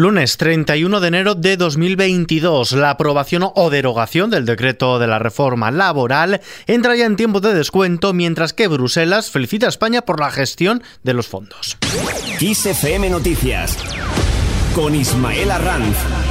Lunes 31 de enero de 2022, la aprobación o derogación del decreto de la reforma laboral entra ya en tiempo de descuento, mientras que Bruselas felicita a España por la gestión de los fondos. Noticias con Ismael Arranz.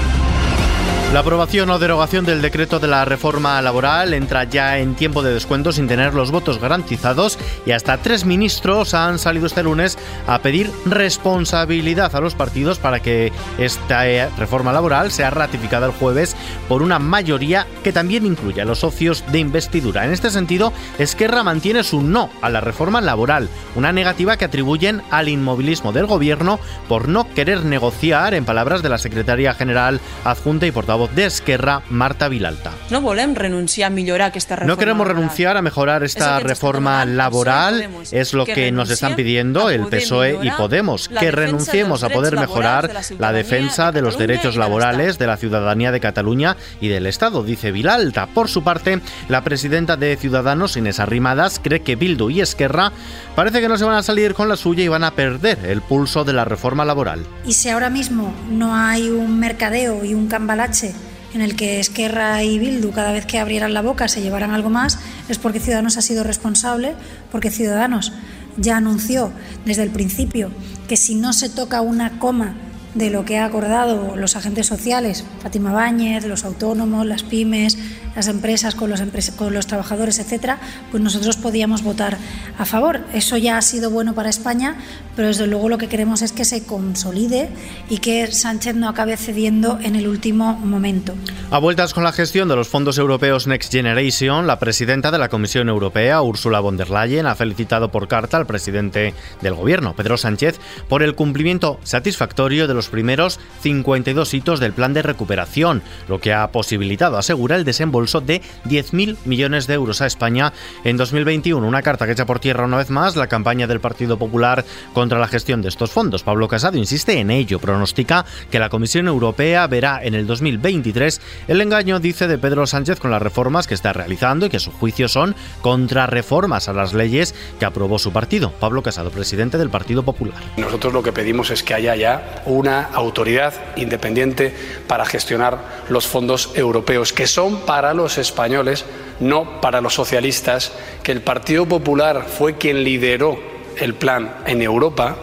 La aprobación o derogación del decreto de la reforma laboral entra ya en tiempo de descuento sin tener los votos garantizados y hasta tres ministros han salido este lunes a pedir responsabilidad a los partidos para que esta eh, reforma laboral sea ratificada el jueves por una mayoría que también incluye a los socios de investidura. En este sentido, Esquerra mantiene su no a la reforma laboral, una negativa que atribuyen al inmovilismo del gobierno por no querer negociar, en palabras de la secretaria general adjunta y portavoz voz de Esquerra, Marta Vilalta. No volem renunciar a mejorar esta reforma No queremos renunciar a mejorar esta reforma laboral, es lo que nos están pidiendo el PSOE y Podemos, que renunciemos a poder mejorar la defensa de los derechos laborales de la ciudadanía de Cataluña y del Estado, dice Vilalta. Por su parte, la presidenta de Ciudadanos, Inés Arrimadas, cree que Bildu y Esquerra parece que no se van a salir con la suya y van a perder el pulso de la reforma laboral. Y si ahora mismo no hay un mercadeo y un cambalache en el que Esquerra y Bildu cada vez que abrieran la boca se llevaran algo más, es porque Ciudadanos ha sido responsable, porque Ciudadanos ya anunció desde el principio que si no se toca una coma de lo que ha acordado los agentes sociales, Fátima Báñez, los autónomos, las pymes, las empresas con los, con los trabajadores, etcétera, pues nosotros podíamos votar a favor. Eso ya ha sido bueno para España, pero desde luego lo que queremos es que se consolide y que Sánchez no acabe cediendo en el último momento. A vueltas con la gestión de los fondos europeos Next Generation, la presidenta de la Comisión Europea, Ursula von der Leyen, ha felicitado por carta al presidente del Gobierno, Pedro Sánchez, por el cumplimiento satisfactorio de los primeros 52 hitos del plan de recuperación, lo que ha posibilitado, asegura, el desembolso de 10.000 millones de euros a España en 2021. Una carta que echa por tierra una vez más la campaña del Partido Popular contra la gestión de estos fondos. Pablo Casado insiste en ello, pronostica que la Comisión Europea verá en el 2023 el engaño, dice, de Pedro Sánchez con las reformas que está realizando y que a su juicio son contrarreformas a las leyes que aprobó su partido. Pablo Casado, presidente del Partido Popular. Nosotros lo que pedimos es que haya ya una autoridad independiente para gestionar los fondos europeos, que son para los españoles, no para los socialistas, que el Partido Popular fue quien lideró el plan en Europa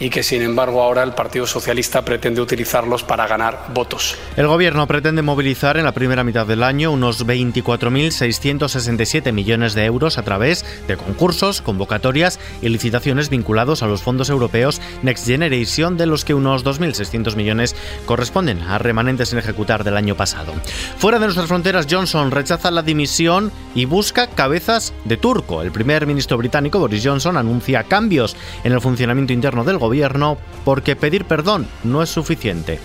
y que sin embargo ahora el Partido Socialista pretende utilizarlos para ganar votos. El Gobierno pretende movilizar en la primera mitad del año unos 24.667 millones de euros a través de concursos, convocatorias y licitaciones vinculados a los fondos europeos Next Generation, de los que unos 2.600 millones corresponden a remanentes en ejecutar del año pasado. Fuera de nuestras fronteras, Johnson rechaza la dimisión y busca cabezas de turco. El primer ministro británico Boris Johnson anuncia cambios en el funcionamiento interno del gobierno gobierno porque pedir perdón no es suficiente.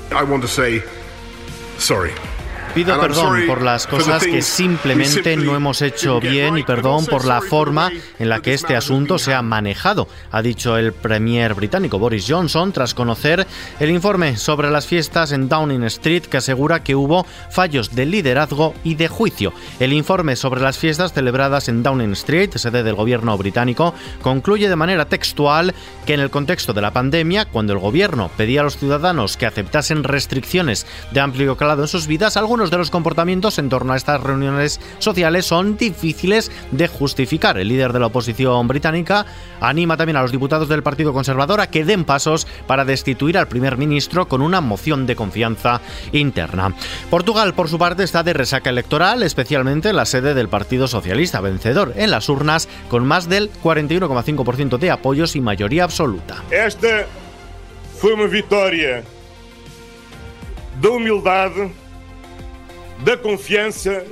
Pido perdón por las cosas que simplemente no hemos hecho bien y perdón por la forma en la que este asunto se ha manejado, ha dicho el premier británico Boris Johnson tras conocer el informe sobre las fiestas en Downing Street que asegura que hubo fallos de liderazgo y de juicio. El informe sobre las fiestas celebradas en Downing Street, sede del gobierno británico, concluye de manera textual que en el contexto de la pandemia, cuando el gobierno pedía a los ciudadanos que aceptasen restricciones de amplio calado en sus vidas, algunos de los comportamientos en torno a estas reuniones sociales son difíciles de justificar. El líder de la oposición británica anima también a los diputados del Partido Conservador a que den pasos para destituir al primer ministro con una moción de confianza interna. Portugal, por su parte, está de resaca electoral, especialmente en la sede del Partido Socialista, vencedor en las urnas con más del 41,5% de apoyos y mayoría absoluta. Esta fue una victoria de humildad da confiança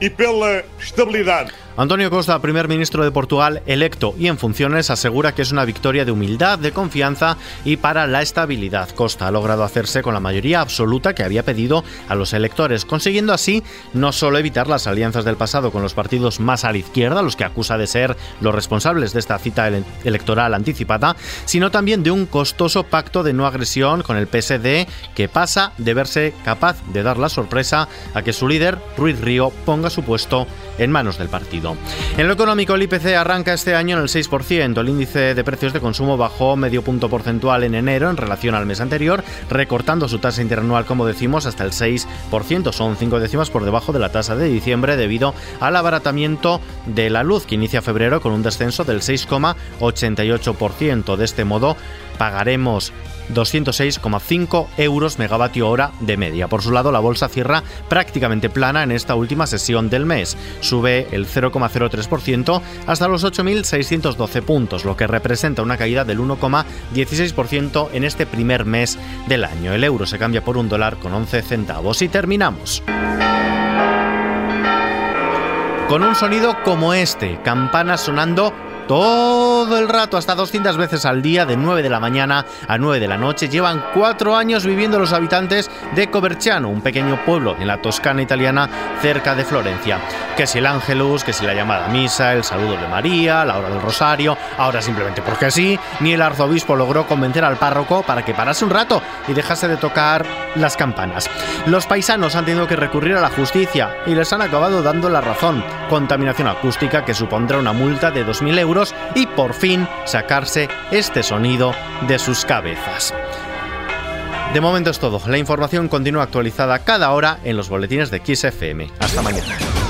e pela estabilidade. Antonio Costa, primer ministro de Portugal electo y en funciones, asegura que es una victoria de humildad, de confianza y para la estabilidad. Costa ha logrado hacerse con la mayoría absoluta que había pedido a los electores, consiguiendo así no solo evitar las alianzas del pasado con los partidos más a la izquierda, los que acusa de ser los responsables de esta cita electoral anticipada, sino también de un costoso pacto de no agresión con el PSD que pasa de verse capaz de dar la sorpresa a que su líder, Ruiz Río, ponga su puesto en manos del partido. En lo económico, el IPC arranca este año en el 6%. El índice de precios de consumo bajó medio punto porcentual en enero en relación al mes anterior, recortando su tasa interanual, como decimos, hasta el 6%. Son cinco décimas por debajo de la tasa de diciembre debido al abaratamiento de la luz, que inicia febrero con un descenso del 6,88%. De este modo, pagaremos 206,5 euros megavatio hora de media. Por su lado, la bolsa cierra prácticamente plana en esta última sesión del mes. Sube el 0,03% hasta los 8.612 puntos, lo que representa una caída del 1,16% en este primer mes del año. El euro se cambia por un dólar con 11 centavos. Y terminamos con un sonido como este, campanas sonando todo el rato, hasta 200 veces al día, de 9 de la mañana a 9 de la noche. Llevan cuatro años viviendo los habitantes de Coverciano, un pequeño pueblo en la Toscana italiana cerca de Florencia. Que si el Ángelus, que si la llamada misa, el saludo de María, la hora del rosario, ahora simplemente porque sí, ni el arzobispo logró convencer al párroco para que parase un rato y dejase de tocar las campanas. Los paisanos han tenido que recurrir a la justicia y les han acabado dando la razón. Contaminación acústica que supondrá una multa de 2.000 euros y por fin sacarse este sonido de sus cabezas. De momento es todo. La información continúa actualizada cada hora en los boletines de XFM. Hasta mañana.